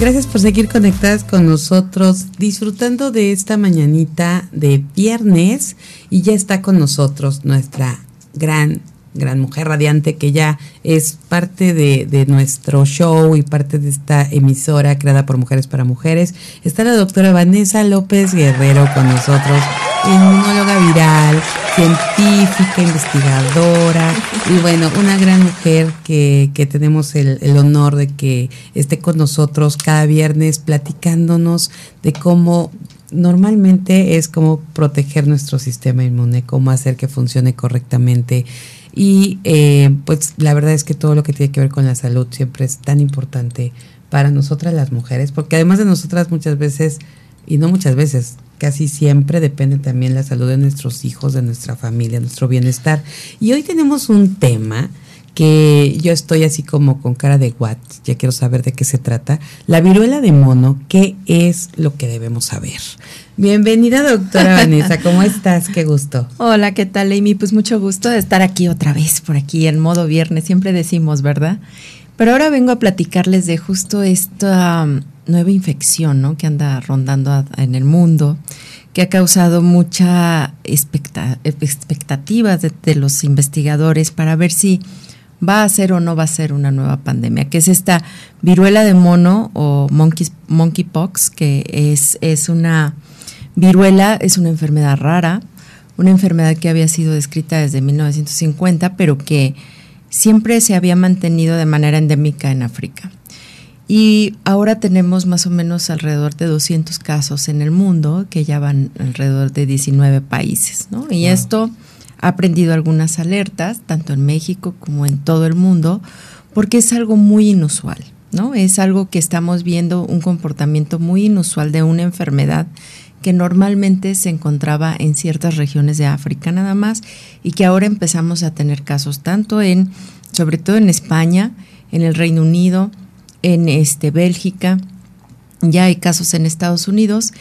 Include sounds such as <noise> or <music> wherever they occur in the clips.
Gracias por seguir conectadas con nosotros, disfrutando de esta mañanita de viernes. Y ya está con nosotros nuestra gran gran mujer radiante que ya es parte de, nuestro show y parte de esta emisora creada por Mujeres para Mujeres. Está la doctora Vanessa López Guerrero con nosotros, inmunóloga viral, científica, investigadora. Y bueno, una gran mujer que, que tenemos el, honor de que esté con nosotros cada viernes platicándonos de cómo normalmente es cómo proteger nuestro sistema inmune, cómo hacer que funcione correctamente. Y eh, pues la verdad es que todo lo que tiene que ver con la salud siempre es tan importante para nosotras las mujeres, porque además de nosotras muchas veces, y no muchas veces, casi siempre depende también la salud de nuestros hijos, de nuestra familia, nuestro bienestar. Y hoy tenemos un tema que yo estoy así como con cara de what, ya quiero saber de qué se trata. La viruela de mono, ¿qué es lo que debemos saber? Bienvenida, doctora Vanessa, ¿cómo estás? Qué gusto. Hola, ¿qué tal, Amy? Pues mucho gusto de estar aquí otra vez, por aquí en modo viernes, siempre decimos, ¿verdad? Pero ahora vengo a platicarles de justo esta nueva infección, ¿no? Que anda rondando en el mundo, que ha causado mucha expectativa de los investigadores para ver si va a ser o no va a ser una nueva pandemia, que es esta viruela de mono o monkey, monkeypox, que es, es una viruela, es una enfermedad rara, una enfermedad que había sido descrita desde 1950, pero que siempre se había mantenido de manera endémica en África. Y ahora tenemos más o menos alrededor de 200 casos en el mundo, que ya van alrededor de 19 países, ¿no? Y esto ha prendido algunas alertas, tanto en México como en todo el mundo, porque es algo muy inusual, ¿no? Es algo que estamos viendo un comportamiento muy inusual de una enfermedad que normalmente se encontraba en ciertas regiones de África nada más y que ahora empezamos a tener casos tanto en, sobre todo en España, en el Reino Unido, en este Bélgica, ya hay casos en Estados Unidos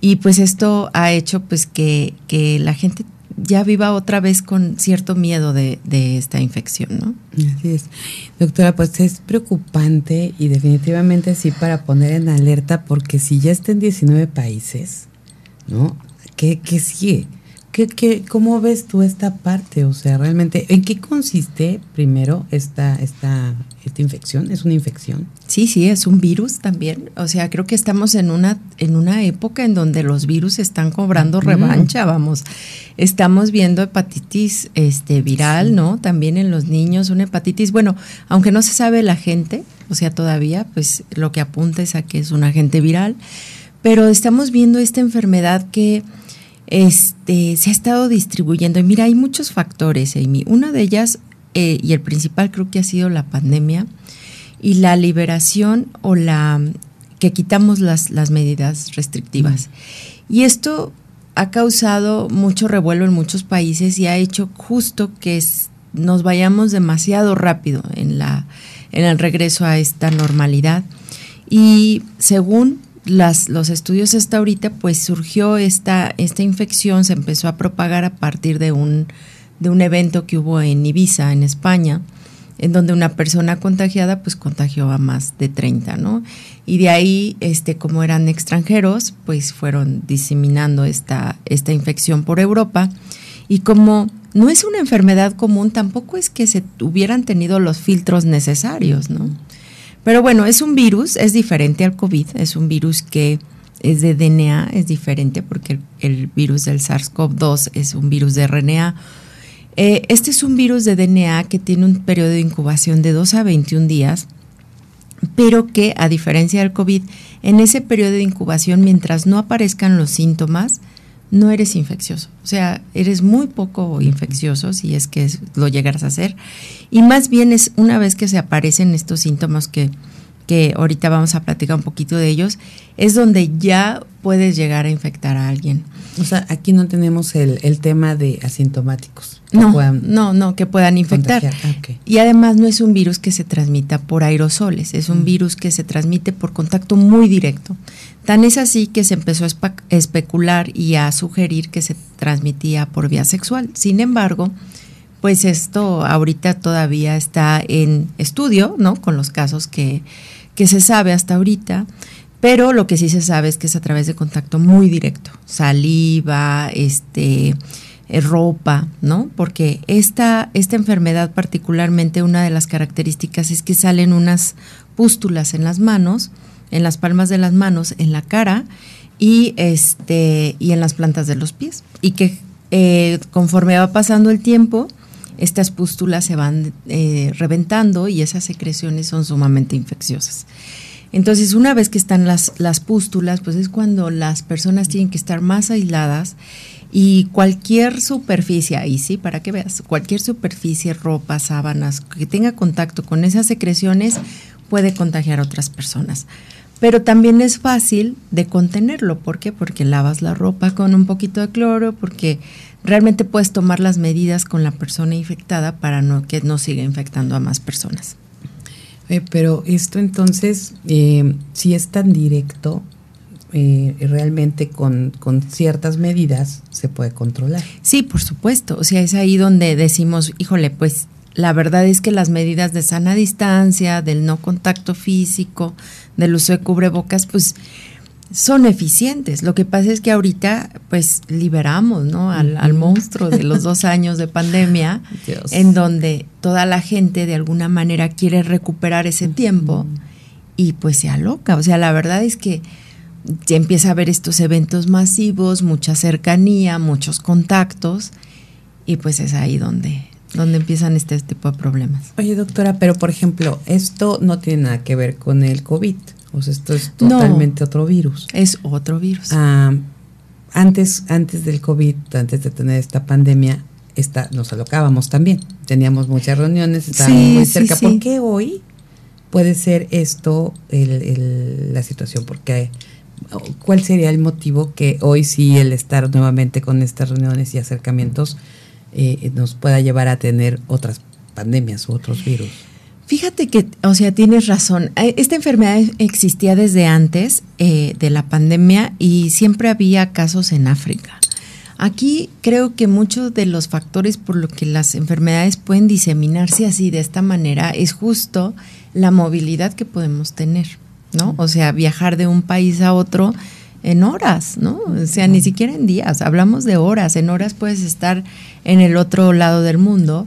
y pues esto ha hecho pues que, que la gente ya viva otra vez con cierto miedo de, esta infección, ¿no? Así es. Doctora, pues es preocupante y definitivamente sí para poner en alerta porque si ya está en 19 países, ¿no? ¿Qué, qué sigue? ¿Qué, cómo ves tú esta parte? O sea, realmente, ¿en qué consiste primero esta, esta, esta infección? ¿Es una infección? Sí, sí, es un virus también. O sea, creo que estamos en una, en una época en donde los virus están cobrando revancha, vamos. Estamos viendo hepatitis este, viral, ¿no? También en los niños, una hepatitis, bueno, aunque no se sabe la gente, o sea, todavía, pues lo que apunta es a que es un agente viral, pero estamos viendo esta enfermedad que este, se ha estado distribuyendo. Y mira, hay muchos factores, Amy. Una de ellas, eh, y el principal creo que ha sido la pandemia y la liberación o la que quitamos las, las medidas restrictivas. Y esto ha causado mucho revuelo en muchos países y ha hecho justo que nos vayamos demasiado rápido en, la, en el regreso a esta normalidad. Y según las, los estudios hasta ahorita, pues surgió esta, esta infección, se empezó a propagar a partir de un, de un evento que hubo en Ibiza, en España, en donde una persona contagiada pues contagió a más de 30, ¿no? Y de ahí, este, como eran extranjeros, pues fueron diseminando esta, esta infección por Europa. Y como no es una enfermedad común, tampoco es que se hubieran tenido los filtros necesarios, ¿no? Pero bueno, es un virus, es diferente al COVID, es un virus que es de DNA, es diferente porque el, virus del SARS-CoV-2 es un virus de RNA. Eh, este es un virus de DNA que tiene un periodo de incubación de 2 a 21 días, pero que a diferencia del COVID, en ese periodo de incubación, mientras no aparezcan los síntomas, no eres infeccioso. O sea, eres muy poco infeccioso si es que lo llegaras a hacer. Y más bien es una vez que se aparecen estos síntomas que, que ahorita vamos a platicar un poquito de ellos, es donde ya puedes llegar a infectar a alguien. O sea, aquí no tenemos el, el tema de asintomáticos. No, no, no, que puedan infectar. Ah, y además no es un virus que se transmita por aerosoles, es un mm. virus que se transmite por contacto muy directo. Tan es así que se empezó a especular y a sugerir que se transmitía por vía sexual. Sin embargo, pues esto ahorita todavía está en estudio, ¿no? Con los casos que, que se sabe hasta ahorita, pero lo que sí se sabe es que es a través de contacto muy directo, saliva, este, eh, ropa, ¿no? Porque esta, esta enfermedad particularmente una de las características es que salen unas pústulas en las manos, en las palmas de las manos, en la cara y este y en las plantas de los pies y que eh, conforme va pasando el tiempo estas pústulas se van eh, reventando y esas secreciones son sumamente infecciosas. Entonces, una vez que están las, las pústulas, pues es cuando las personas tienen que estar más aisladas y cualquier superficie, ahí sí, para que veas, cualquier superficie, ropa, sábanas, que tenga contacto con esas secreciones puede contagiar a otras personas. Pero también es fácil de contenerlo. ¿Por qué? Porque lavas la ropa con un poquito de cloro, porque realmente puedes tomar las medidas con la persona infectada para no, que no siga infectando a más personas. Pero esto entonces, eh, si es tan directo, eh, realmente con, con, ciertas medidas se puede controlar. Sí, por supuesto. O sea, es ahí donde decimos, híjole, pues la verdad es que las medidas de sana distancia, del no contacto físico, del uso de cubrebocas, pues son eficientes. Lo que pasa es que ahorita, pues, liberamos, ¿no? Al, monstruo de los dos años de pandemia, <laughs> en donde toda la gente de alguna manera quiere recuperar ese tiempo y pues se aloca. O sea, la verdad es que ya empieza a haber estos eventos masivos, mucha cercanía, muchos contactos, y pues es ahí donde, donde empiezan este tipo de problemas. Oye, doctora, pero por ejemplo, esto no tiene nada que ver con el COVID. O sea, esto es totalmente otro virus. Es otro virus. Ah, antes, antes del COVID, antes de tener esta pandemia, esta, nos alocábamos también. Teníamos muchas reuniones, estábamos muy cerca. ¿Por qué hoy puede ser esto la situación? Porque ¿cuál sería el motivo que hoy sí el estar nuevamente con estas reuniones y acercamientos eh, nos pueda llevar a tener otras pandemias u otros virus? Fíjate que, o sea, tienes razón. Eh, esta enfermedad existía desde antes eh, de la pandemia y siempre había casos en África. Aquí creo que muchos de los factores por los que las enfermedades pueden diseminarse así de esta manera es justo la movilidad que podemos tener, ¿no? O sea, viajar de un país a otro en horas, ¿no? O sea, ni siquiera en días, hablamos de horas, en horas puedes estar en el otro lado del mundo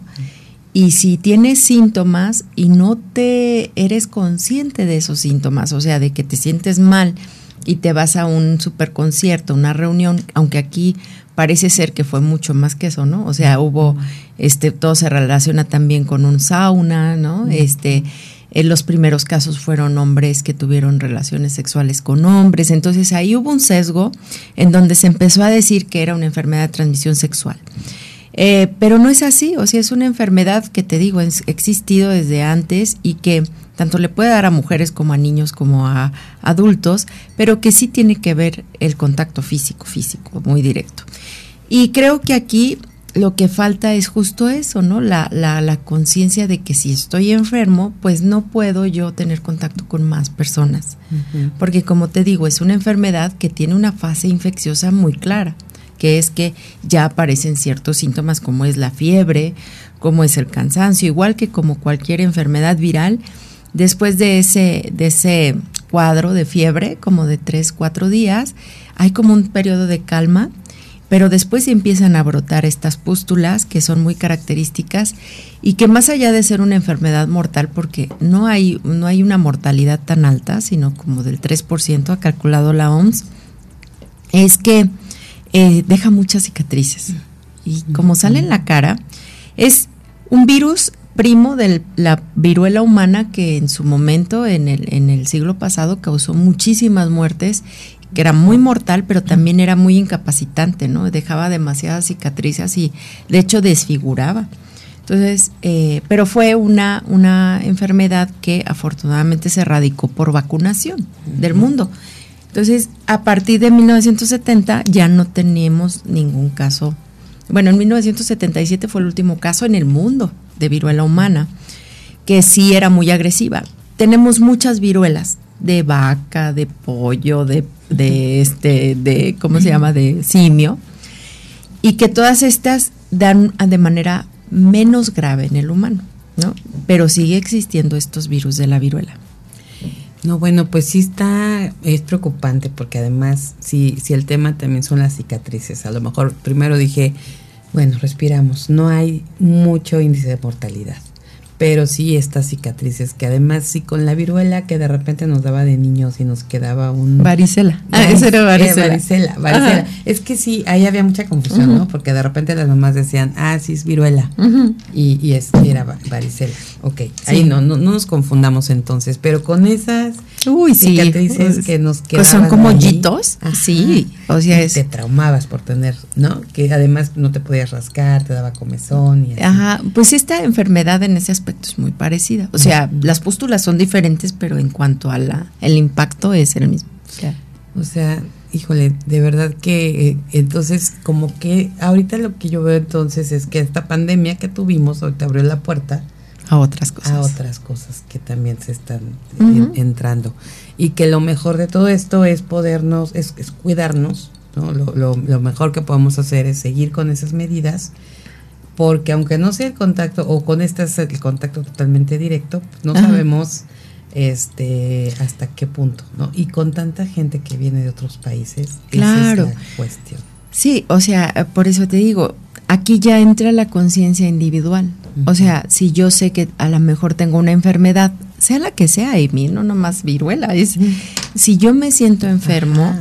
y si tienes síntomas y no te eres consciente de esos síntomas, o sea, de que te sientes mal y te vas a un superconcierto, una reunión, aunque aquí parece ser que fue mucho más que eso, ¿no? O sea, hubo, este, todo se relaciona también con un sauna, ¿no? Este, en los primeros casos fueron hombres que tuvieron relaciones sexuales con hombres, entonces ahí hubo un sesgo en donde se empezó a decir que era una enfermedad de transmisión sexual. Eh, pero no es así, o sea, es una enfermedad que te digo, ha existido desde antes y que tanto le puede dar a mujeres como a niños como a adultos, pero que sí tiene que ver el contacto físico, físico, muy directo. Y creo que aquí lo que falta es justo eso, ¿no? La, la, la conciencia de que si estoy enfermo, pues no puedo yo tener contacto con más personas. Porque como te digo, es una enfermedad que tiene una fase infecciosa muy clara, que es que ya aparecen ciertos síntomas como es la fiebre, como es el cansancio, igual que como cualquier enfermedad viral. Después de ese, de ese cuadro de fiebre, como de tres, cuatro días, hay como un periodo de calma pero después empiezan a brotar estas pústulas que son muy características y que más allá de ser una enfermedad mortal, porque no hay, no hay una mortalidad tan alta, sino como del 3%, ha calculado la OMS, es que eh, deja muchas cicatrices. Y como sale en la cara, es un virus primo de la viruela humana que en su momento, en el, en el siglo pasado, causó muchísimas muertes que era muy mortal, pero también era muy incapacitante, ¿no? Dejaba demasiadas cicatrices y de hecho desfiguraba. Entonces, eh, pero fue una, una enfermedad que afortunadamente se erradicó por vacunación del mundo. Entonces, a partir de 1970 ya no tenemos ningún caso. Bueno, en 1977 fue el último caso en el mundo de viruela humana, que sí era muy agresiva. Tenemos muchas viruelas de vaca, de pollo, de de este, de, ¿cómo se llama? De simio, y que todas estas dan de manera menos grave en el humano, ¿no? Pero sigue existiendo estos virus de la viruela. No, bueno, pues sí está, es preocupante porque además, si, si el tema también son las cicatrices, a lo mejor primero dije, bueno, respiramos, no hay mucho índice de mortalidad pero sí estas cicatrices que además sí con la viruela que de repente nos daba de niños y nos quedaba un varicela ah eso era varicela varicela, varicela. es que sí ahí había mucha confusión no porque de repente las mamás decían ah sí es viruela y, y es era varicela Ok, ahí no, no, no nos confundamos entonces pero con esas Uy, sí. cicatrices que nos quedaban. son como hoyitos. Sí. O sea, es... te traumabas por tener, ¿no? Que además no te podías rascar, te daba comezón y Ajá. Pues esta enfermedad en ese aspecto es muy parecida. O sea, las pústulas son diferentes, pero en cuanto a la el impacto es el mismo. O sea, híjole, de verdad que eh, entonces como que ahorita lo que yo veo entonces es que esta pandemia que tuvimos ahorita abrió la puerta a otras cosas. A otras cosas que también se están entrando. Y que lo mejor de todo esto es podernos, es, cuidarnos, ¿no? Lo, lo, lo, mejor que podemos hacer es seguir con esas medidas, porque aunque no sea el contacto, o con este es el contacto totalmente directo, no sabemos este hasta qué punto, ¿no? Y con tanta gente que viene de otros países, claro. esa es la cuestión. Sí, o sea, por eso te digo, aquí ya entra la conciencia individual. O sea, si yo sé que a lo mejor tengo una enfermedad, sea la que sea, y mí no nomás viruela, es si yo me siento enfermo,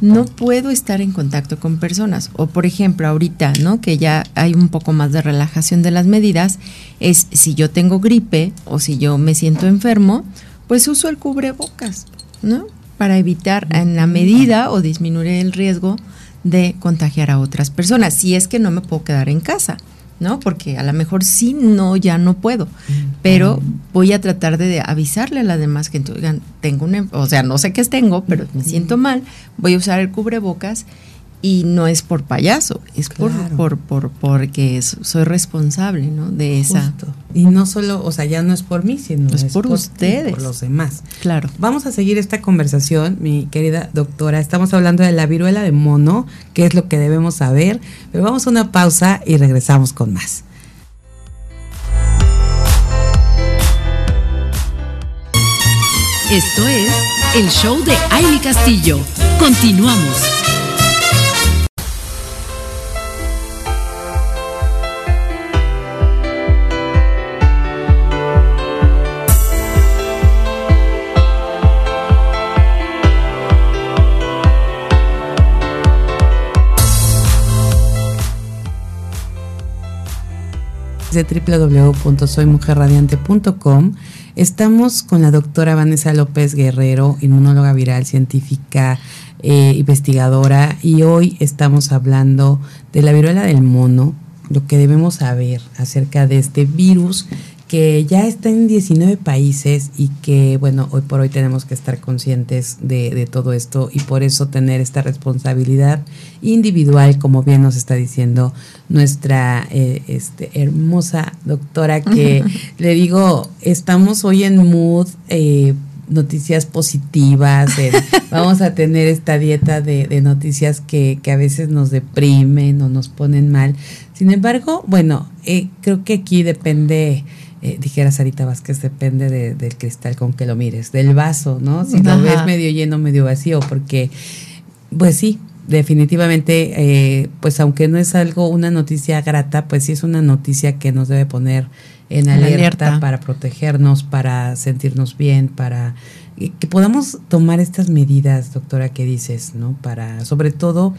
no puedo estar en contacto con personas. O por ejemplo, ahorita, ¿no? Que ya hay un poco más de relajación de las medidas, es si yo tengo gripe o si yo me siento enfermo, pues uso el cubrebocas, ¿no? Para evitar en la medida o disminuir el riesgo de contagiar a otras personas, si es que no me puedo quedar en casa. ¿No? Porque a lo mejor sí, no, ya no puedo, pero voy a tratar de avisarle a las demás que oigan, tengo una, o sea, no sé qué tengo, pero me siento mal, voy a usar el cubrebocas y no es por payaso, es por, por, por, porque soy responsable, ¿no? De esa. Y no solo, o sea, ya no es por mí, sino es, por, ustedes. Por los demás. Claro. Vamos a seguir esta conversación, mi querida doctora. Estamos hablando de la viruela de mono, qué es lo que debemos saber, pero vamos a una pausa y regresamos con más. Esto es el show de Aile Castillo. Continuamos. De www.soymujerradiante.com. Estamos con la doctora Vanessa López Guerrero, inmunóloga viral, científica, eh, investigadora, y hoy estamos hablando de la viruela del mono, lo que debemos saber acerca de este virus que ya está en 19 países y que, bueno, hoy por hoy tenemos que estar conscientes de, todo esto y por eso tener esta responsabilidad individual, como bien nos está diciendo nuestra eh, este, hermosa doctora, que <laughs> le digo, estamos hoy en mood. Eh, noticias positivas, <laughs> vamos a tener esta dieta de, noticias que, que, a veces nos deprimen o nos ponen mal. Sin embargo, bueno, eh, creo que aquí depende eh, dijera Sarita Vázquez, depende del cristal con que lo mires, del vaso, ¿no? Si lo ves medio lleno, medio vacío, porque, pues sí, definitivamente, eh, pues aunque no es algo, una noticia grata, pues sí es una noticia que nos debe poner en alerta, para protegernos, para sentirnos bien, para que podamos tomar estas medidas, doctora, que dices, ¿no? Para, sobre todo,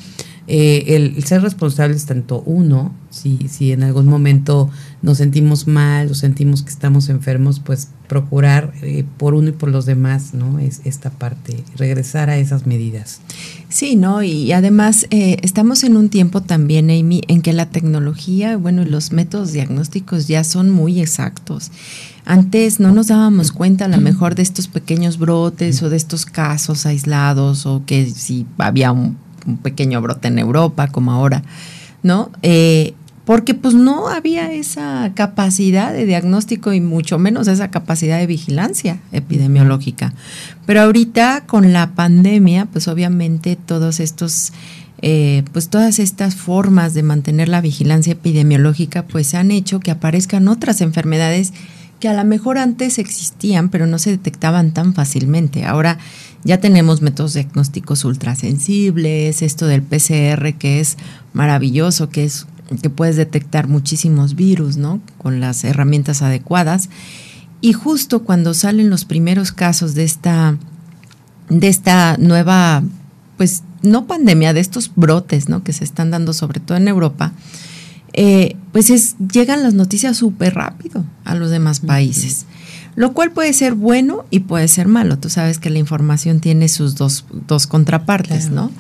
eh, el, ser responsables tanto uno, si, si en algún momento nos sentimos mal o sentimos que estamos enfermos, pues procurar eh, por uno y por los demás, ¿no? Es esta parte, regresar a esas medidas. Sí, ¿no? Y además eh, estamos en un tiempo también, Amy, en que la tecnología, bueno, los métodos diagnósticos ya son muy exactos. Antes no nos dábamos cuenta a lo mejor de estos pequeños brotes o de estos casos aislados o que si había un un pequeño brote en Europa como ahora, ¿no? Eh, porque pues no había esa capacidad de diagnóstico y mucho menos esa capacidad de vigilancia epidemiológica. Pero ahorita con la pandemia, pues obviamente todos estos, eh, pues todas estas formas de mantener la vigilancia epidemiológica, pues han hecho que aparezcan otras enfermedades que a lo mejor antes existían, pero no se detectaban tan fácilmente. Ahora ya tenemos métodos diagnósticos ultrasensibles, esto del PCR que es maravilloso, que es que puedes detectar muchísimos virus, ¿no? Con las herramientas adecuadas. Y justo cuando salen los primeros casos de esta, de esta nueva, pues no pandemia, de estos brotes, ¿no? Que se están dando sobre todo en Europa, eh, pues es, llegan las noticias súper rápido a los demás países. Lo cual puede ser bueno y puede ser malo. Tú sabes que la información tiene sus dos, dos contrapartes, ¿no?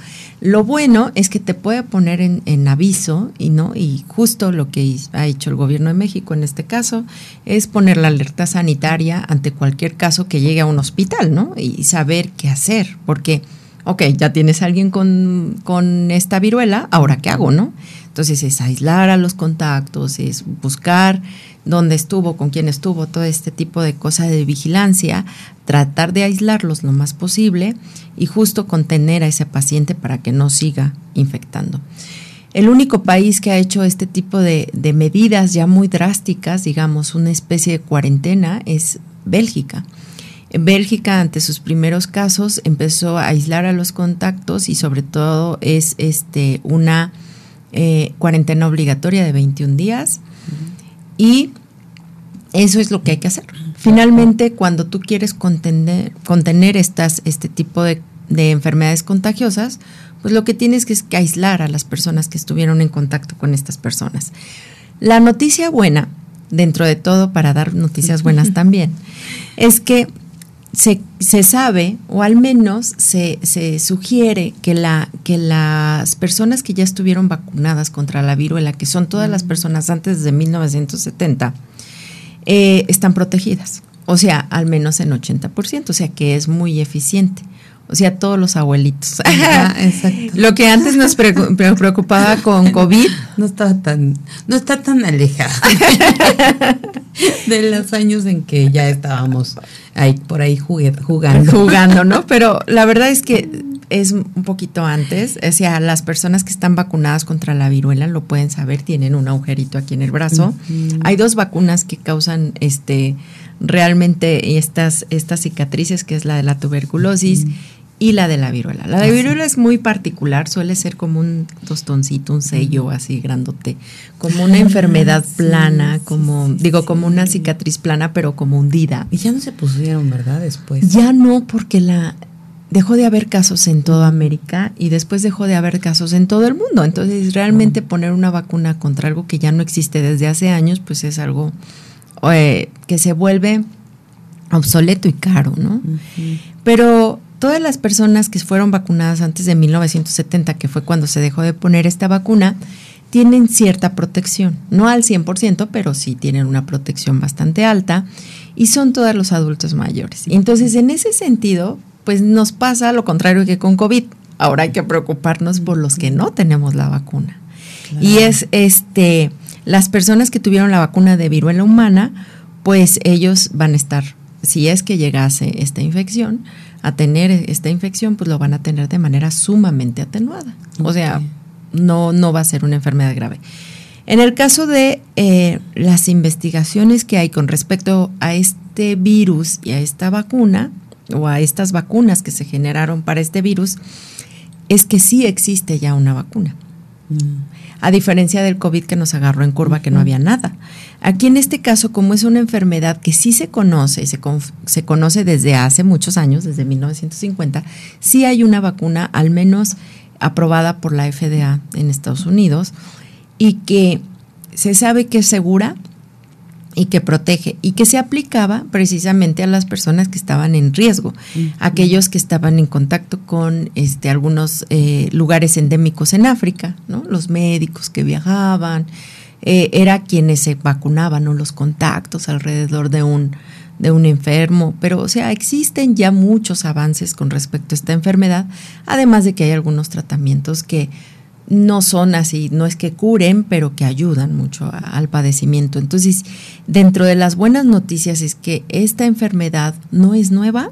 Lo bueno es que te puede poner en, aviso y no y justo lo que ha hecho el gobierno de México en este caso es poner la alerta sanitaria ante cualquier caso que llegue a un hospital, ¿no? Y saber qué hacer, porque ok, ya tienes a alguien con, con esta viruela, ahora qué hago, ¿no? Entonces es aislar a los contactos, es buscar dónde estuvo, con quién estuvo, todo este tipo de cosas de vigilancia, tratar de aislarlos lo más posible y justo contener a ese paciente para que no siga infectando. El único país que ha hecho este tipo de, medidas ya muy drásticas, digamos, una especie de cuarentena, es Bélgica. En Bélgica, ante sus primeros casos, empezó a aislar a los contactos y sobre todo es este, una eh, cuarentena obligatoria de 21 días y eso es lo que hay que hacer. Finalmente, cuando tú quieres contener, contener estas, este tipo de, enfermedades contagiosas, pues lo que tienes que es que aislar a las personas que estuvieron en contacto con estas personas. La noticia buena, dentro de todo, para dar noticias buenas <laughs> también, es que se, se, sabe, o al menos se, se, sugiere que, la, que las personas que ya estuvieron vacunadas contra la viruela, que son todas las personas antes de 1970, eh, están protegidas. O sea, al menos en 80%, o sea que es muy eficiente. O sea, todos los abuelitos. <laughs> Lo que antes nos preocupaba con COVID. No estaba tan, no está tan alejada <laughs> de los años en que ya estábamos ahí, por ahí jugando. Jugando, ¿no? Pero la verdad es que es un poquito antes. O sea, las personas que están vacunadas contra la viruela lo pueden saber, tienen un agujerito aquí en el brazo. Hay dos vacunas que causan este realmente estas, estas cicatrices, que es la de la tuberculosis y la de la viruela. La de la viruela es muy particular, suele ser como un tostoncito, un sello así grandote, como una enfermedad plana, como digo, como una cicatriz plana, pero como hundida. Y ya no se pusieron, ¿verdad? Después. Ya no, porque la dejó de haber casos en toda América y después dejó de haber casos en todo el mundo. Entonces, realmente poner una vacuna contra algo que ya no existe desde hace años, pues es algo eh, que se vuelve obsoleto y caro, ¿no? Pero todas las personas que fueron vacunadas antes de 1970, que fue cuando se dejó de poner esta vacuna, tienen cierta protección, no al 100%, pero sí tienen una protección bastante alta y son todos los adultos mayores. Entonces, en ese sentido, pues nos pasa lo contrario que con COVID. Ahora hay que preocuparnos por los que no tenemos la vacuna. Y es este las personas que tuvieron la vacuna de viruela humana, pues ellos van a estar si es que llegase esta infección, a tener esta infección, pues lo van a tener de manera sumamente atenuada. O sea, no, no va a ser una enfermedad grave. En el caso de eh, las investigaciones que hay con respecto a este virus y a esta vacuna, o a estas vacunas que se generaron para este virus, es que sí existe ya una vacuna. Mm a diferencia del COVID que nos agarró en curva, que no había nada. Aquí en este caso, como es una enfermedad que sí se conoce, se, se conoce desde hace muchos años, desde 1950, sí hay una vacuna, al menos aprobada por la FDA en Estados Unidos, y que se sabe que es segura, y que protege y que se aplicaba precisamente a las personas que estaban en riesgo, aquellos que estaban en contacto con este, algunos eh, lugares endémicos en África, ¿no? los médicos que viajaban, eh, era quienes se vacunaban, ¿no? los contactos alrededor de un, de un enfermo, pero o sea, existen ya muchos avances con respecto a esta enfermedad, además de que hay algunos tratamientos que no son así, no es que curen, pero que ayudan mucho al padecimiento. Entonces, dentro de las buenas noticias es que esta enfermedad no es nueva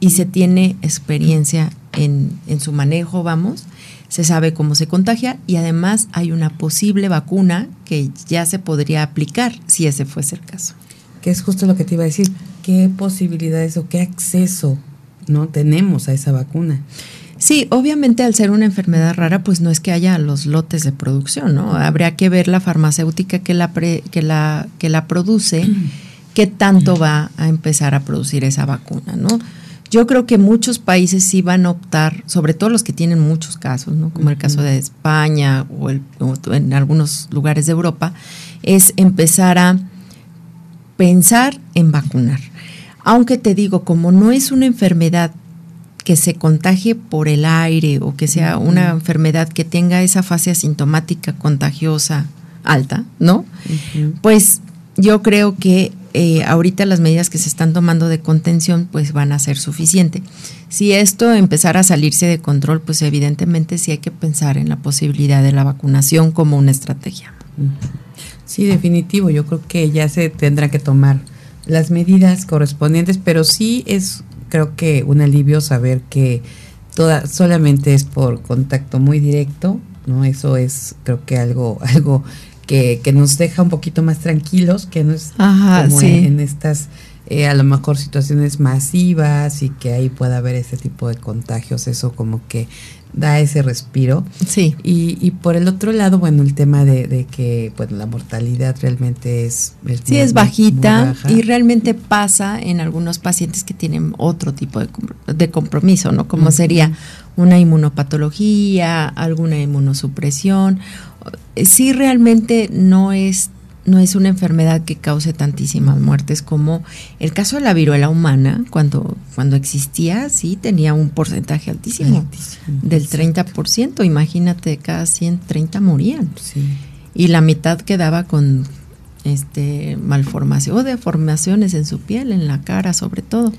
y se tiene experiencia en, en su manejo, vamos, se sabe cómo se contagia y además hay una posible vacuna que ya se podría aplicar si ese fuese el caso. que es justo lo que te iba a decir, qué posibilidades o qué acceso no tenemos a esa vacuna. Sí, obviamente al ser una enfermedad rara, pues no es que haya los lotes de producción, ¿no? Habría que ver la farmacéutica que la, que la, que la produce, <clears throat> qué tanto va a empezar a producir esa vacuna, ¿no? Yo creo que muchos países sí van a optar, sobre todo los que tienen muchos casos, ¿no? como el caso de España o, en algunos lugares de Europa, es empezar a pensar en vacunar. Aunque te digo, como no es una enfermedad que se contagie por el aire o que sea una enfermedad que tenga esa fase asintomática contagiosa alta, ¿no? Pues yo creo que eh, ahorita las medidas que se están tomando de contención pues van a ser suficientes. Si esto empezara a salirse de control, pues evidentemente sí hay que pensar en la posibilidad de la vacunación como una estrategia. Sí, definitivo. Yo creo que ya se tendrá que tomar las medidas correspondientes, pero sí es creo que un alivio saber que toda solamente es por contacto muy directo, ¿no? Eso es creo que algo <laughs> algo que, que nos deja un poquito más tranquilos, que no es como en, estas eh, a lo mejor situaciones masivas y que ahí pueda haber ese tipo de contagios, eso como que da ese respiro. Sí. Y, y por el otro lado, bueno, el tema de, de que bueno, la mortalidad realmente es... sí, es bajita y realmente pasa en algunos pacientes que tienen otro tipo de, de compromiso, ¿no? Como sería una inmunopatología, alguna inmunosupresión sí realmente no es no es una enfermedad que cause tantísimas muertes como el caso de la viruela humana, cuando, cuando existía, sí tenía un porcentaje altísimo, del 30%. Imagínate, cada 130 morían. Y la mitad quedaba con este malformación o deformaciones en su piel, en la cara sobre todo.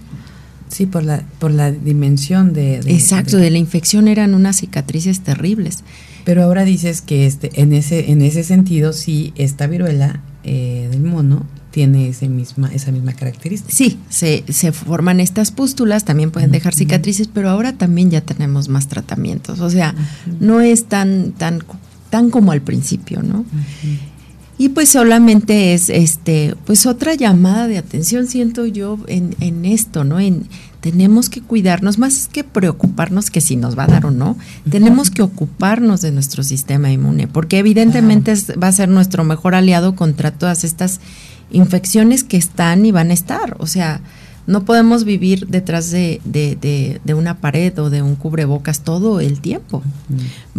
Sí, por la, por la dimensión de... Exacto, de, la infección eran unas cicatrices terribles. Pero ahora dices que este, en, ese, en ese sentido, sí, esta viruela eh, del mono tiene ese misma, esa misma característica. Sí, se, se forman estas pústulas, también pueden dejar cicatrices, pero ahora también ya tenemos más tratamientos. O sea, no es tan, tan, tan como al principio, ¿no? Y pues solamente es este, pues otra llamada de atención, siento yo, en, en esto, ¿no? En tenemos que cuidarnos, más que preocuparnos que si nos va a dar o no, tenemos que ocuparnos de nuestro sistema inmune, porque evidentemente va a ser nuestro mejor aliado contra todas estas infecciones que están y van a estar. O sea, no podemos vivir detrás de, de, una pared o de un cubrebocas todo el tiempo.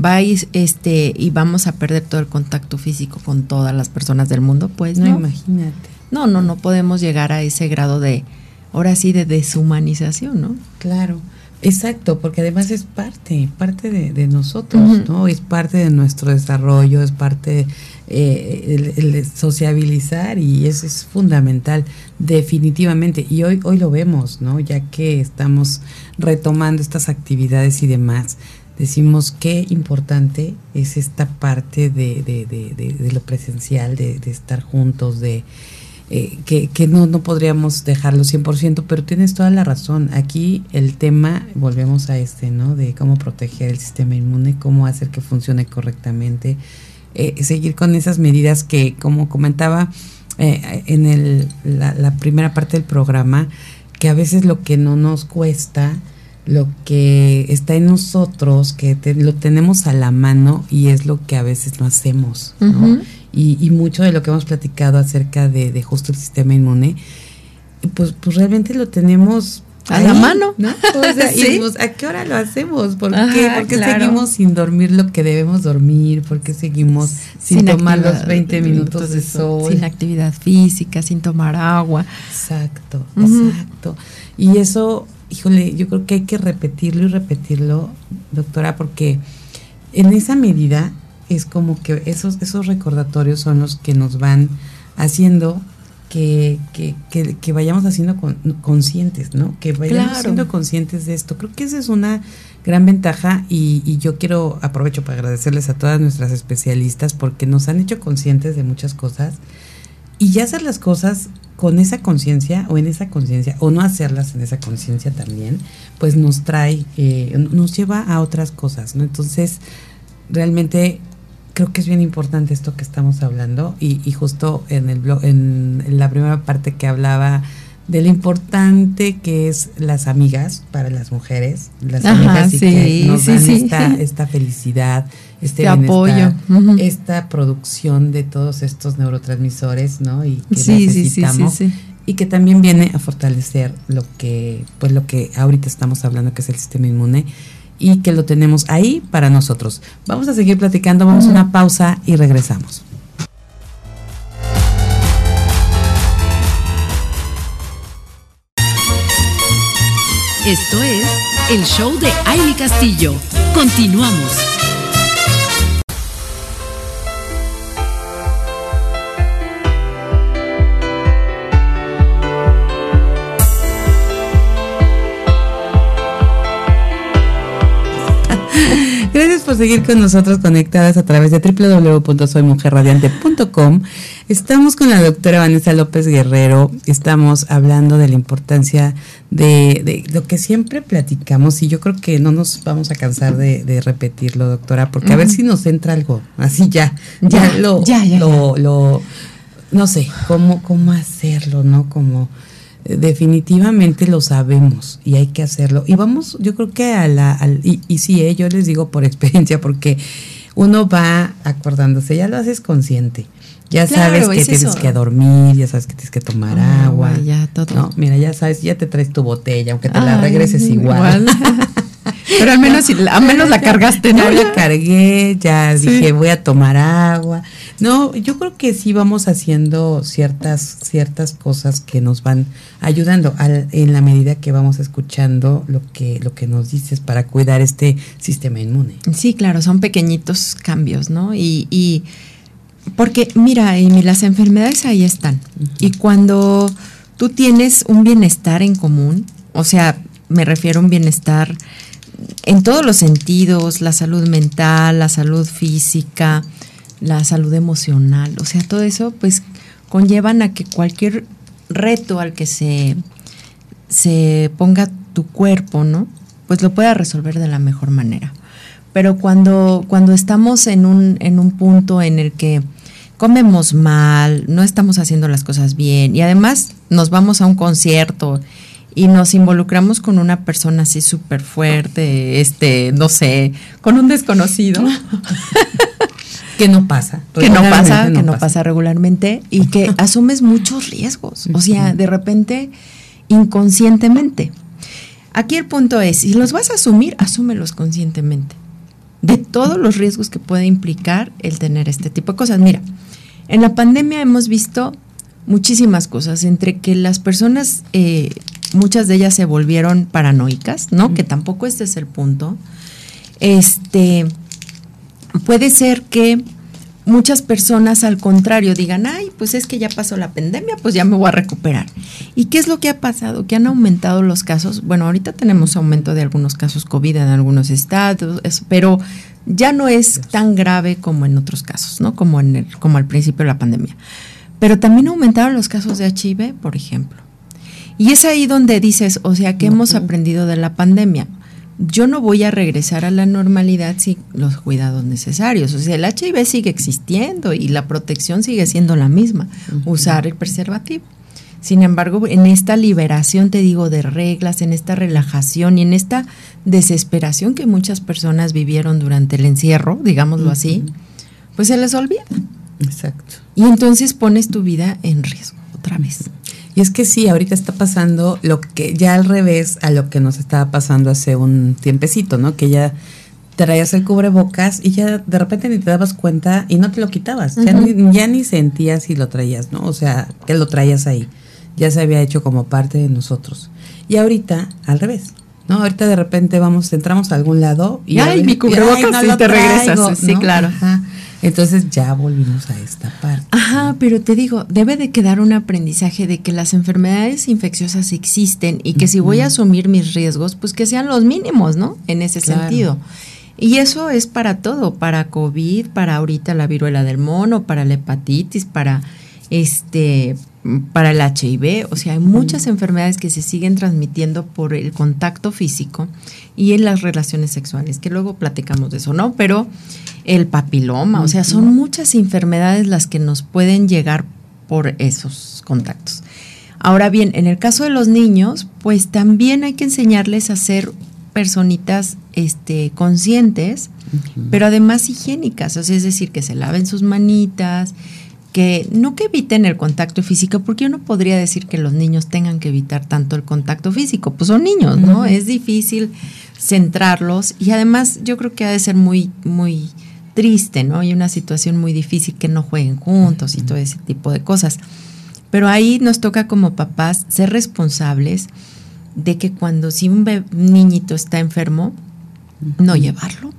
Va este, y vamos a perder todo el contacto físico con todas las personas del mundo, pues no. imagínate. No, no, no podemos llegar a ese grado de, ahora sí, de deshumanización, ¿no? Claro. Exacto, porque además es parte, parte de, nosotros, ¿no? Es parte de nuestro desarrollo, es parte eh, el, sociabilizar y eso es fundamental, definitivamente. Y hoy, hoy lo vemos, ¿no? Ya que estamos retomando estas actividades y demás, decimos qué importante es esta parte de, de, de, de lo presencial, de, estar juntos, de eh, que, que no, no podríamos dejarlo 100%, pero tienes toda la razón. Aquí el tema, volvemos a este, ¿no? De cómo proteger el sistema inmune, cómo hacer que funcione correctamente, eh, seguir con esas medidas que, como comentaba eh, en el, la, primera parte del programa, que a veces lo que no nos cuesta, lo que está en nosotros, que lo tenemos a la mano y es lo que a veces no hacemos, ¿no? y, mucho de lo que hemos platicado acerca de, justo el sistema inmune, pues, pues realmente lo tenemos a la mano, ¿no? <laughs> ¿a qué hora lo hacemos? ¿Por qué? ¿Por qué seguimos sin dormir lo que debemos dormir? ¿Por qué seguimos sin, tomar los 20 minutos de sol? Sin actividad física, sin tomar agua. Exacto, exacto. Y eso, híjole, yo creo que hay que repetirlo y repetirlo, doctora, porque en esa medida es como que esos, esos recordatorios son los que nos van haciendo que, que, que, vayamos haciendo conscientes, ¿no? Que vayamos siendo conscientes de esto. Creo que esa es una gran ventaja y, y, yo quiero, aprovecho para agradecerles a todas nuestras especialistas porque nos han hecho conscientes de muchas cosas y ya hacer las cosas con esa conciencia o en esa conciencia o no hacerlas en esa conciencia también, pues nos trae, eh, nos lleva a otras cosas, ¿no? Entonces, realmente creo que es bien importante esto que estamos hablando y, y justo en el blog, en, la primera parte que hablaba de lo importante que es las amigas para las mujeres, las amigas y que nos dan esta, esta felicidad, este, apoyo, esta producción de todos estos neurotransmisores, ¿no? Y que necesitamos y que también viene a fortalecer lo que pues lo que ahorita estamos hablando que es el sistema inmune y que lo tenemos ahí para nosotros. Vamos a seguir platicando, vamos a una pausa y regresamos. Esto es el show de Aile Castillo. Continuamos. Por seguir con nosotros conectadas a través de www.soymujerradiante.com. Estamos con la doctora Vanessa López Guerrero. Estamos hablando de la importancia de, lo que siempre platicamos y yo creo que no nos vamos a cansar de, repetirlo, doctora, porque a ver si nos entra algo. Así ya, ya, lo, ya, lo, lo, no sé, cómo, cómo hacerlo, ¿no? Como definitivamente lo sabemos y hay que hacerlo. Y vamos, yo creo que a la, al, y, y sí, eh, yo les digo por <laughs> experiencia, porque uno va acordándose, ya lo haces consciente. Ya sabes que tienes que dormir, ya sabes que tienes que tomar agua. Ya, todo. No, mira, ya sabes, ya te traes tu botella, aunque te la regreses <laughs> igual. <laughs> Pero al menos, al menos la cargaste, ¿no? Ya la cargué, ya dije, voy a tomar agua. No, yo creo que sí vamos haciendo ciertas, ciertas cosas que nos van ayudando en la medida que vamos escuchando lo que, lo que nos dices para cuidar este sistema inmune. Sí, claro, son pequeñitos cambios, ¿no? Y, y porque, mira, Amy, las enfermedades ahí están. Y cuando tú tienes un bienestar en común, o sea, me refiero a un bienestar en todos los sentidos, la salud mental, la salud física, la salud emocional, o sea, todo eso pues conllevan a que cualquier reto al que se, se ponga tu cuerpo, ¿no? Pues lo pueda resolver de la mejor manera. Pero cuando, cuando estamos en un, en un punto en el que comemos mal, no estamos haciendo las cosas bien y además nos vamos a un concierto y nos involucramos con una persona así súper fuerte, este, no sé, con un desconocido. <laughs> que no pasa. Que no pasa, que no pasa. regularmente y que <laughs> asumes muchos riesgos. O sea, de repente, inconscientemente. Aquí el punto es, si los vas a asumir, asúmelos conscientemente. De todos los riesgos que puede implicar el tener este tipo de cosas. Mira, en la pandemia hemos visto muchísimas cosas, entre que las personas eh, muchas de ellas se volvieron paranoicas, ¿no? Que tampoco este es el punto. Este, puede ser que muchas personas al contrario digan, ay, pues es que ya pasó la pandemia, pues ya me voy a recuperar. ¿Y qué es lo que ha pasado? Que han aumentado los casos. Bueno, ahorita tenemos aumento de algunos casos COVID en algunos estados, pero ya no es tan grave como en otros casos, ¿no? Como, en el, como al principio de la pandemia. Pero también aumentaron los casos de HIV, por ejemplo. Y es ahí donde dices, o sea, ¿qué hemos aprendido de la pandemia? Yo no voy a regresar a la normalidad sin los cuidados necesarios. O sea, el HIV sigue existiendo y la protección sigue siendo la misma, usar el preservativo. Sin embargo, en esta liberación, te digo, de reglas, en esta relajación y en esta desesperación que muchas personas vivieron durante el encierro, digámoslo así, pues se les olvida. Exacto. Y entonces pones tu vida en riesgo otra vez. Y es que sí, ahorita está pasando lo que ya al revés a lo que nos estaba pasando hace un tiempecito, ¿no? Que ya traías el cubrebocas y ya de repente ni te dabas cuenta y no te lo quitabas. ya, ni, ya ni sentías si lo traías, ¿no? O sea, que lo traías ahí. Ya se había hecho como parte de nosotros. Y ahorita, al revés. ¿no? Ahorita de repente vamos, entramos a algún lado y... ¡Ay, mi cubrebocas! y te regresas. Sí, claro. Entonces ya volvimos a esta parte. Ajá, pero te digo, debe de quedar un aprendizaje de que las enfermedades infecciosas existen y que si voy a asumir mis riesgos, pues que sean los mínimos, ¿no? En ese sentido. Y eso es para todo, para COVID, para ahorita la viruela del mono, para la hepatitis, para este para el HIV, o sea, hay muchas enfermedades que se siguen transmitiendo por el contacto físico y en las relaciones sexuales, que luego platicamos de eso, ¿no? Pero el papiloma, o sea, son muchas enfermedades las que nos pueden llegar por esos contactos. Ahora bien, en el caso de los niños, pues también hay que enseñarles a ser personitas este, conscientes, pero además higiénicas, o sea, es decir, que se laven sus manitas, que no que eviten el contacto físico, porque uno podría decir que los niños tengan que evitar tanto el contacto físico, pues son niños, ¿no? Es difícil centrarlos y además yo creo que ha de ser muy, muy triste, ¿no? Y una situación muy difícil que no jueguen juntos y todo ese tipo de cosas. Pero ahí nos toca como papás ser responsables de que cuando si un, niñito está enfermo, no llevarlo.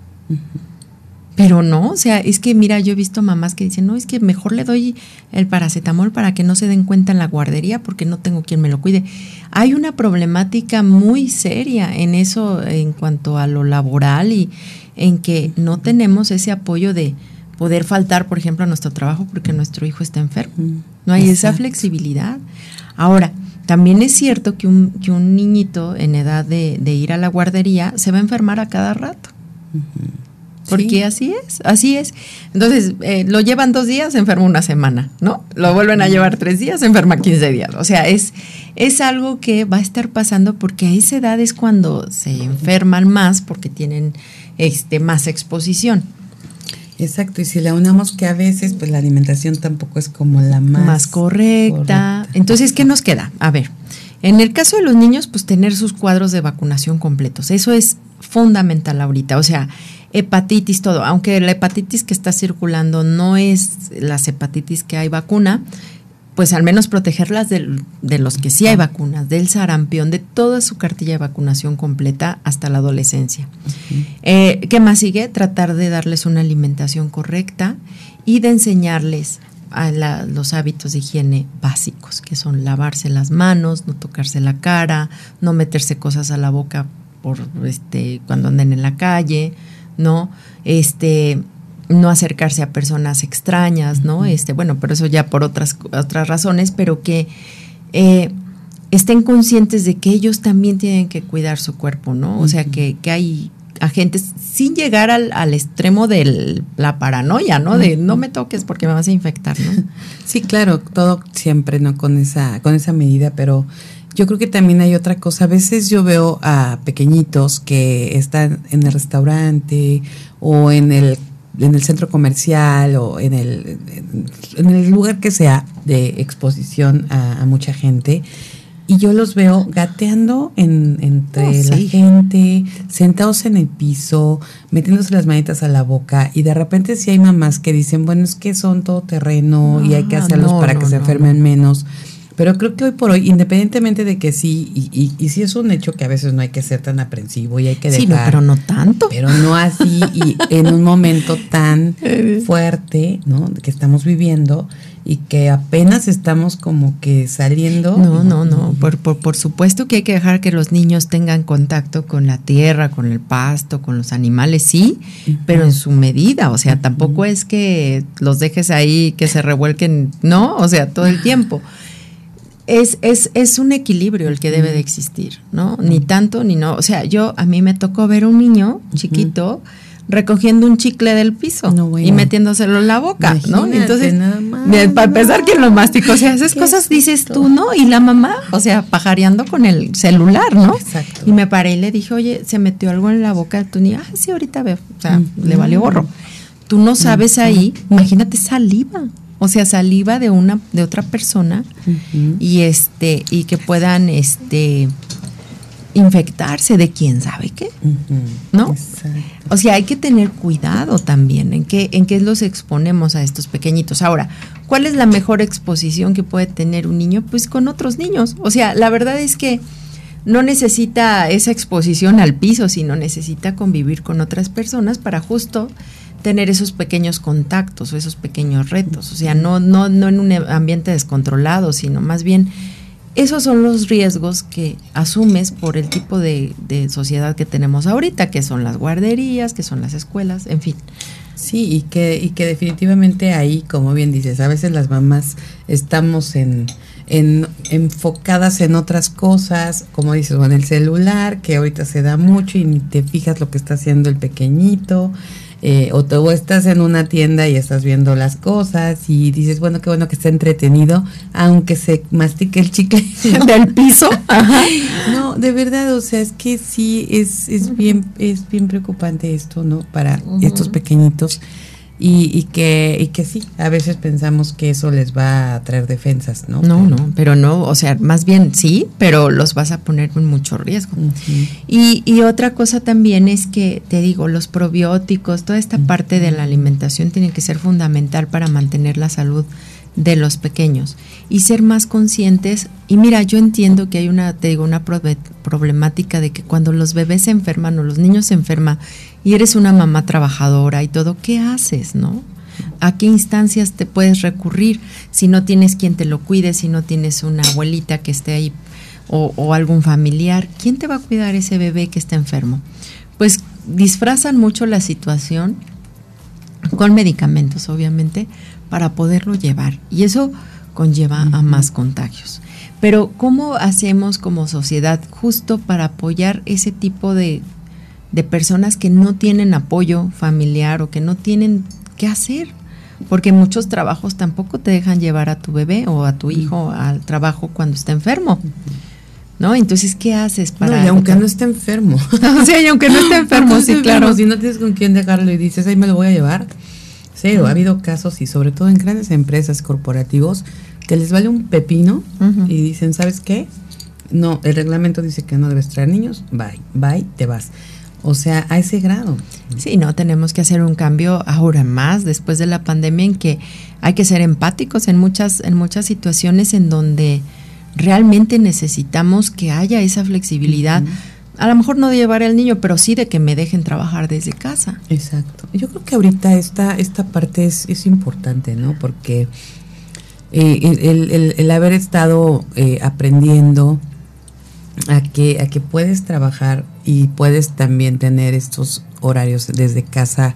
Pero no, o sea, es que mira, yo he visto mamás que dicen, no, es que mejor le doy el paracetamol para que no se den cuenta en la guardería porque no tengo quien me lo cuide. Hay una problemática muy seria en eso en cuanto a lo laboral y en que no tenemos ese apoyo de poder faltar, por ejemplo, a nuestro trabajo porque nuestro hijo está enfermo. No hay esa flexibilidad. Ahora, también es cierto que un, que un niñito en edad de, ir a la guardería se va a enfermar a cada rato. Porque así es, así es. Entonces, eh, lo llevan dos días, se enferma una semana, ¿no? Lo vuelven a llevar tres días, se enferma 15 días. O sea, es, es algo que va a estar pasando porque a esa edad es cuando se enferman más porque tienen este, más exposición. Exacto, y si le unamos que a veces pues la alimentación tampoco es como la más, más correcta. correcta. Entonces, ¿qué nos queda? A ver, en el caso de los niños, pues tener sus cuadros de vacunación completos. Eso es fundamental ahorita. O sea, hepatitis, todo. Aunque la hepatitis que está circulando no es las hepatitis que hay vacuna, pues al menos protegerlas de, los que sí hay vacunas, del sarampión, de toda su cartilla de vacunación completa hasta la adolescencia. Eh, ¿Qué más sigue? Tratar de darles una alimentación correcta y de enseñarles a los hábitos de higiene básicos, que son lavarse las manos, no tocarse la cara, no meterse cosas a la boca por este cuando anden en la calle, ¿no? Este, no acercarse a personas extrañas, ¿no? Este, bueno, pero eso ya por otras, otras razones, pero que eh, estén conscientes de que ellos también tienen que cuidar su cuerpo, ¿no? O sea, que, que hay agentes sin llegar al, al extremo de la paranoia, ¿no? De no me toques porque me vas a infectar, ¿no? <laughs> Sí, claro, todo siempre, ¿no? Con esa, con esa medida, pero yo creo que también hay otra cosa. A veces yo veo a pequeñitos que están en el restaurante o en el, en el centro comercial o en el, en el lugar que sea de exposición a, mucha gente y yo los veo gateando en, entre oh, la gente, sentados en el piso, metiéndose las manitas a la boca y de repente si hay mamás que dicen, bueno, es que son todo terreno y hay que hacerlos para que se enfermen menos. Pero creo que hoy por hoy, independientemente de que sí, y, y, sí es un hecho que a veces no hay que ser tan aprensivo y hay que dejar. Sí, pero no tanto. Pero no así y en un momento tan <laughs> fuerte, ¿no? Que estamos viviendo y que apenas estamos como que saliendo. No, no, no. Por, por, por supuesto que hay que dejar que los niños tengan contacto con la tierra, con el pasto, con los animales, sí, pero en su medida. O sea, tampoco es que los dejes ahí, que se revuelquen, no, o sea, todo el <laughs> tiempo es, es, es, un equilibrio el que debe de existir, ¿no? Ni tanto ni no. O sea, yo a mí me tocó ver un niño chiquito recogiendo un chicle del piso y metiéndoselo en la boca, ¿no? Entonces, para empezar, ¿quién lo masticó? O sea, esas cosas dices tú, ¿no? Y la mamá, o sea, pajareando con el celular, ¿no? Exacto. Y me paré y le dije, oye, se metió algo en la boca de tu niña. Ah, sí, ahorita veo. O sea, le valió gorro. Tú no sabes ahí, imagínate saliva o sea, saliva de una de otra persona y este y que puedan este infectarse de quién sabe qué, ¿no? O sea, hay que tener cuidado también en qué en qué los exponemos a estos pequeñitos. Ahora, ¿cuál es la mejor exposición que puede tener un niño? Pues con otros niños. O sea, la verdad es que no necesita esa exposición al piso, sino necesita convivir con otras personas para justo tener esos pequeños contactos o esos pequeños retos. O sea, no, no, no en un ambiente descontrolado, sino más bien esos son los riesgos que asumes por el tipo de, sociedad que tenemos ahorita, que son las guarderías, que son las escuelas, en fin. Sí, y que, y que definitivamente ahí, como bien dices, a veces las mamás estamos en, en, enfocadas en otras cosas, como dices, o en el celular, que ahorita se da mucho y ni te fijas lo que está haciendo el pequeñito. Eh, o, te, estás en una tienda y estás viendo las cosas y dices, bueno, qué bueno que está entretenido, aunque se mastique el chicle <laughs> <laughs> del piso. No, de verdad, o sea, es que sí, es, es, bien, es bien preocupante esto, ¿no? Para estos pequeñitos. Y, y, que, y que sí, a veces pensamos que eso les va a traer defensas, ¿no? No, no, pero no, o sea, más bien sí, pero los vas a poner en mucho riesgo. y, y, otra cosa también es que, te digo, los probióticos, toda esta parte de la alimentación tiene que ser fundamental para mantener la salud de los pequeños y ser más conscientes. Y mira, yo entiendo que hay una, te digo, una problemática de que cuando los bebés se enferman o los niños se enferman y eres una mamá trabajadora y todo, ¿qué haces, no? ¿A qué instancias te puedes recurrir si no tienes quien te lo cuide, si no tienes una abuelita que esté ahí o, o algún familiar? ¿Quién te va a cuidar ese bebé que está enfermo? Pues disfrazan mucho la situación con medicamentos, obviamente, para poderlo llevar. Y eso conlleva a más contagios. Pero ¿cómo hacemos como sociedad justo para apoyar ese tipo de, de personas que no tienen apoyo familiar o que no tienen qué hacer? Porque muchos trabajos tampoco te dejan llevar a tu bebé o a tu hijo al trabajo cuando está enfermo. ¿No? Entonces, ¿qué haces para.? No, y <laughs> aunque no esté <laughs> enfermo. sí, y aunque no esté enfermo, sí, claro. Si no tienes con quién dejarlo y dices, ahí me lo voy a llevar, Cero, ha habido casos y sobre todo en grandes empresas corporativos que les vale un pepino y dicen, ¿sabes qué? No, el reglamento dice que no debes traer niños, bye, bye, te vas. O sea, a ese grado. Sí, no, tenemos que hacer un cambio ahora más después de la pandemia en que hay que ser empáticos en muchas, en muchas situaciones en donde realmente necesitamos que haya esa flexibilidad a lo mejor no de llevar al niño, pero sí de que me dejen trabajar desde casa. Exacto. Yo creo que ahorita esta, esta parte es, es importante, ¿no? Porque eh, el, el, haber estado eh, aprendiendo a que, a que puedes trabajar y puedes también tener estos horarios desde casa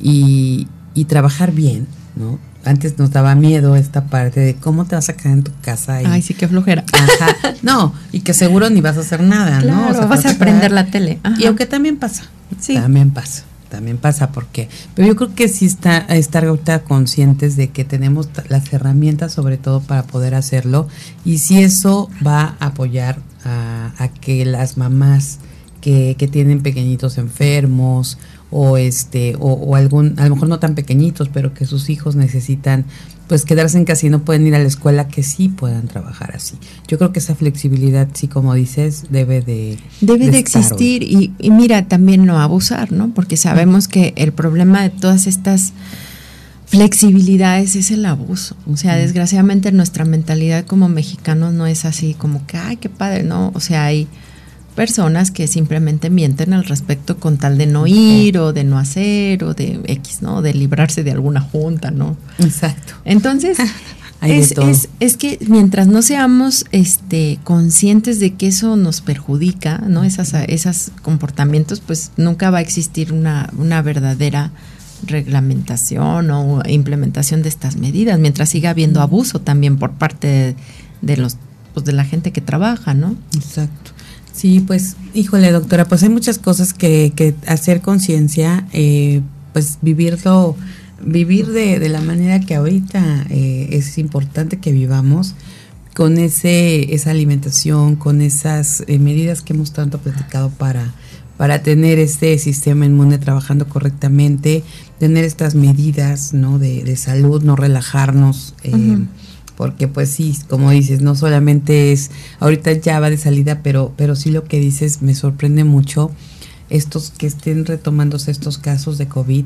y, y trabajar bien, ¿no? Antes nos daba miedo esta parte de cómo te vas a quedar en tu casa. Y, Ay, sí, qué flojera. Ajá. No, y que seguro ni vas a hacer nada, ¿no? O sea, vas a prender la tele. Y aunque también pasa. Sí. También pasa. También pasa porque, pero yo creo que sí está estar ahorita conscientes de que tenemos las herramientas sobre todo para poder hacerlo y si eso va a apoyar a, a que las mamás que, que tienen pequeñitos enfermos o este o, algún a lo mejor no tan pequeñitos pero que sus hijos necesitan pues quedarse en casa y no pueden ir a la escuela que sí puedan trabajar así. Yo creo que esa flexibilidad sí como dices debe de debe de, existir y, y, mira también no abusar no porque sabemos que el problema de todas estas flexibilidades es el abuso. O sea desgraciadamente nuestra mentalidad como mexicanos no es así como que ay qué padre no o sea hay personas que simplemente mienten al respecto con tal de no ir o de no hacer o de X, ¿no? De librarse de alguna junta, ¿no? Exacto. Entonces, <laughs> es, es, es, que mientras no seamos este, conscientes de que eso nos perjudica, ¿no? Esas, esos comportamientos, pues nunca va a existir una, una verdadera reglamentación o implementación de estas medidas, mientras siga habiendo abuso también por parte de, de los pues de la gente que trabaja, ¿no? Exacto. Sí, pues, híjole, doctora, pues hay muchas cosas que, que hacer conciencia, eh, pues vivirlo, vivir de, de, la manera que ahorita eh, es importante que vivamos, con ese, esa alimentación, con esas eh, medidas que hemos tanto platicado para, para tener este sistema inmune trabajando correctamente, tener estas medidas ¿no? de, de salud, no relajarnos. Eh, porque pues sí, como dices, no solamente es, ahorita ya va de salida, pero, pero sí lo que dices me sorprende mucho estos que estén retomándose estos casos de COVID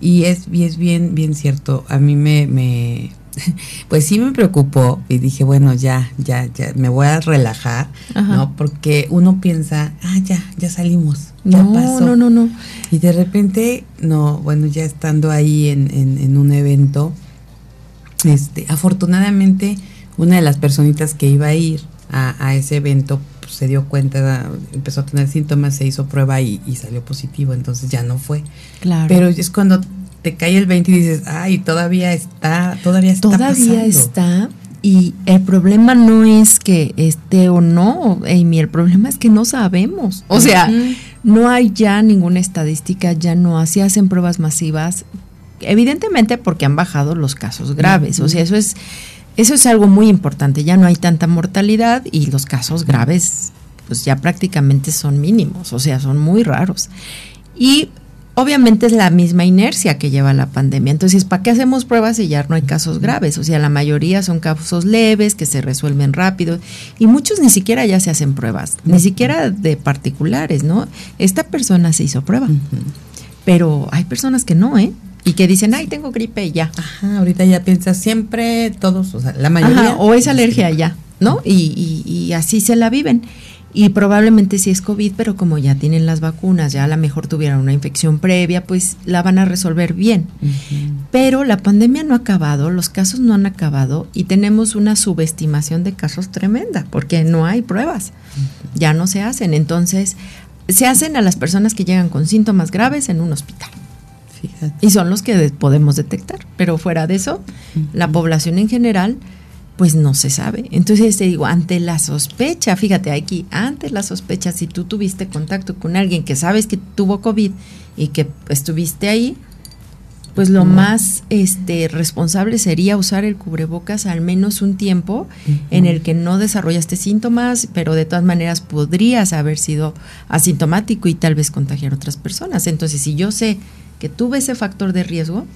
y es, y es bien, bien cierto, a mí me, me, <laughs> pues sí me preocupó y dije, bueno, ya, ya, ya, me voy a relajar, ¿no? Porque uno piensa, ah, ya, ya salimos, ya no, pasó. No, no, no. Y de repente, no, bueno, ya estando ahí en, en, en un evento, este, afortunadamente, una de las personitas que iba a ir a, ese evento pues, se dio cuenta, empezó a tener síntomas, se hizo prueba y, salió positivo, entonces ya no fue. Claro. Pero es cuando te cae el 20 y dices, ay, todavía está, todavía está Todavía está. Y el problema no es que esté o no, Amy, el problema es que no sabemos. O sea, no hay ya ninguna estadística, ya no se hacen pruebas masivas, evidentemente porque han bajado los casos graves. O sea, eso es, eso es algo muy importante. Ya no hay tanta mortalidad y los casos graves pues ya prácticamente son mínimos, o sea, son muy raros. Y obviamente es la misma inercia que lleva la pandemia. Entonces, ¿para qué hacemos pruebas si ya no hay casos graves? O sea, la mayoría son casos leves que se resuelven rápido y muchos ni siquiera ya se hacen pruebas, ni siquiera de particulares, ¿no? Esta persona se hizo prueba, pero hay personas que no, ¿eh? Y que dicen, ay, tengo gripe y ya. Ajá, ahorita ya piensas siempre todos, o sea, la mayoría. o es alergia ya, ¿no? Y, y así se la viven y probablemente sí es COVID, pero como ya tienen las vacunas, ya a lo mejor tuvieron una infección previa, pues la van a resolver bien. Pero la pandemia no ha acabado, los casos no han acabado y tenemos una subestimación de casos tremenda, porque no hay pruebas, ya no se hacen. Entonces, se hacen a las personas que llegan con síntomas graves en un hospital. Y son los que podemos detectar, pero fuera de eso, la población en general pues no se sabe. Entonces te digo, ante la sospecha, fíjate aquí, ante la sospecha, si tú tuviste contacto con alguien que sabes que tuvo COVID y que estuviste ahí, pues lo más este responsable sería usar el cubrebocas al menos un tiempo en el que no desarrollaste síntomas, pero de todas maneras podrías haber sido asintomático y tal vez contagiar a otras personas. Entonces, si yo sé que tuve ese factor de riesgo,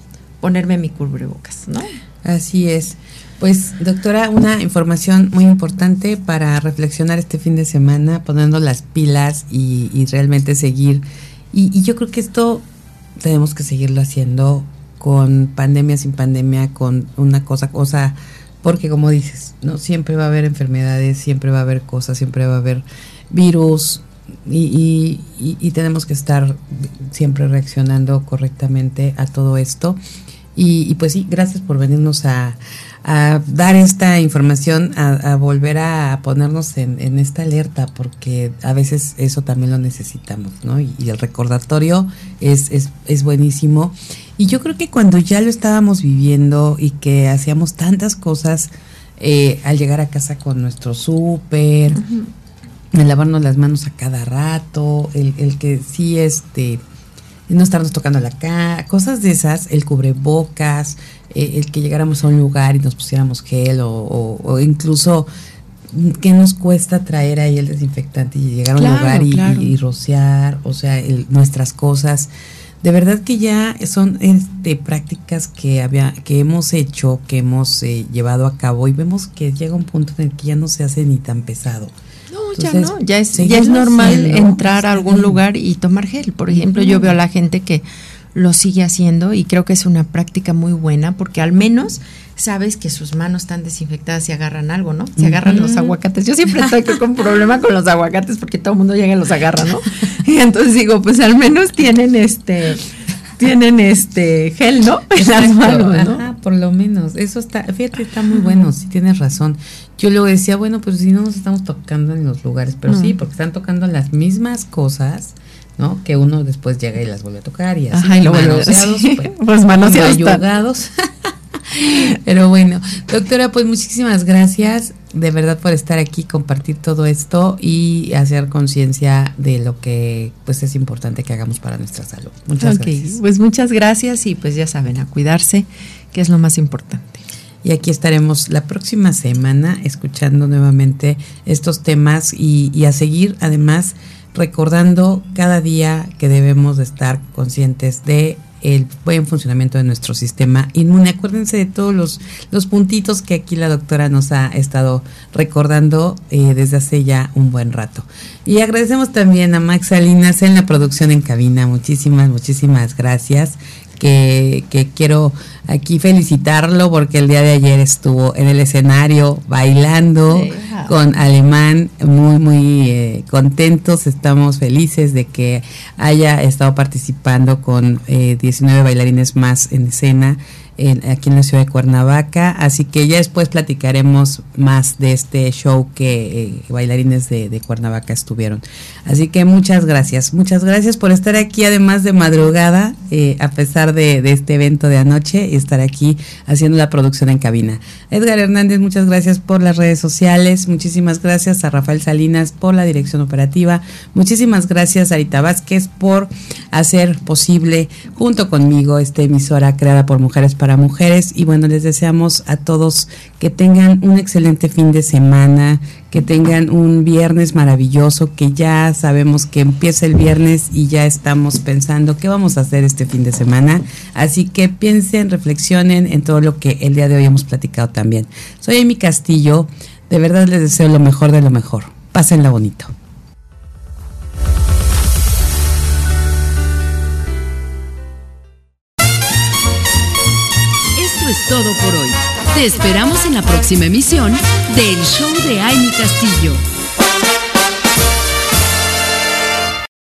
ponerme mi cubrebocas, ¿no? Así es. Pues, doctora, una información muy importante para reflexionar este fin de semana, poniendo las pilas y, realmente seguir. Y, yo creo que esto tenemos que seguirlo haciendo con pandemia, sin pandemia, con una cosa, cosa, porque como dices, no siempre va a haber enfermedades, siempre va a haber cosas, siempre va a haber virus y, y tenemos que estar siempre reaccionando correctamente a todo esto. Y, pues sí, gracias por venirnos a, a dar esta información, a, volver a ponernos en, esta alerta, porque a veces eso también lo necesitamos, ¿no? Y, el recordatorio es, es, es, buenísimo. Y yo creo que cuando ya lo estábamos viviendo y que hacíamos tantas cosas eh, al llegar a casa con nuestro súper, el lavarnos las manos a cada rato, el, el que sí, este no estarnos tocando la cara, cosas de esas, el cubrebocas, eh, el que llegáramos a un lugar y nos pusiéramos gel o, incluso qué nos cuesta traer ahí el desinfectante y llegar a un lugar y, rociar, o sea, nuestras cosas. De verdad que ya son este, prácticas que había, que hemos hecho, que hemos eh, llevado a cabo y vemos que llega un punto en el que ya no se hace ni tan pesado ya no, ya es, ya es normal entrar a algún lugar y tomar gel. Por ejemplo, yo veo a la gente que lo sigue haciendo y creo que es una práctica muy buena porque al menos sabes que sus manos están desinfectadas y agarran algo, ¿no? Se agarran los aguacates. Yo siempre <laughs> estoy con problema con los aguacates porque todo el mundo llega y los agarra, ¿no? <laughs> Y entonces digo, pues al menos tienen este tienen este gel, ¿no? En las manos, ¿no? Ajá, por lo menos. Eso está, fíjate, está muy bueno, si tienes razón. Yo luego decía, bueno, pues si no nos estamos tocando en los lugares, pero sí, porque están tocando las mismas cosas, ¿no? Que uno después llega y las vuelve a tocar y así. Ajá, y luego manoseados, pues, <laughs> pues manoseados. <laughs> Pero bueno, doctora, pues muchísimas gracias de verdad por estar aquí, compartir todo esto y hacer conciencia de lo que pues es importante que hagamos para nuestra salud. Muchas gracias. Pues muchas gracias y pues ya saben, a cuidarse, que es lo más importante. Y aquí estaremos la próxima semana escuchando nuevamente estos temas y, a seguir además recordando cada día que debemos de estar conscientes de el buen funcionamiento de nuestro sistema inmune. Acuérdense de todos los, los puntitos que aquí la doctora nos ha estado recordando eh, desde hace ya un buen rato. Y agradecemos también a Max Salinas en la producción en cabina. Muchísimas, muchísimas gracias que, quiero aquí felicitarlo porque el día de ayer estuvo en el escenario bailando con Alemán, muy, muy eh, contentos, estamos felices de que haya estado participando con 19 eh, bailarines más en escena aquí en la ciudad de Cuernavaca. Así que ya después platicaremos más de este show que eh, bailarines de, Cuernavaca estuvieron. Así que muchas gracias, muchas gracias por estar aquí, además de madrugada, eh, a pesar de, de, este evento de anoche, y estar aquí haciendo la producción en cabina. Edgar Hernández, muchas gracias por las redes sociales, muchísimas gracias a Rafael Salinas por la dirección operativa, muchísimas gracias a Arita Vázquez por hacer posible junto conmigo esta emisora creada por mujeres para mujeres y bueno, les deseamos a todos que tengan un excelente fin de semana, que tengan un viernes maravilloso, que ya sabemos que empieza el viernes y ya estamos pensando qué vamos a hacer este fin de semana. Así que piensen, reflexionen en todo lo que el día de hoy hemos platicado también. Soy Amy Castillo, de verdad les deseo lo mejor de lo mejor. Pásenla bonito. Todo por hoy. Te esperamos en la próxima emisión del Show de Amy Castillo.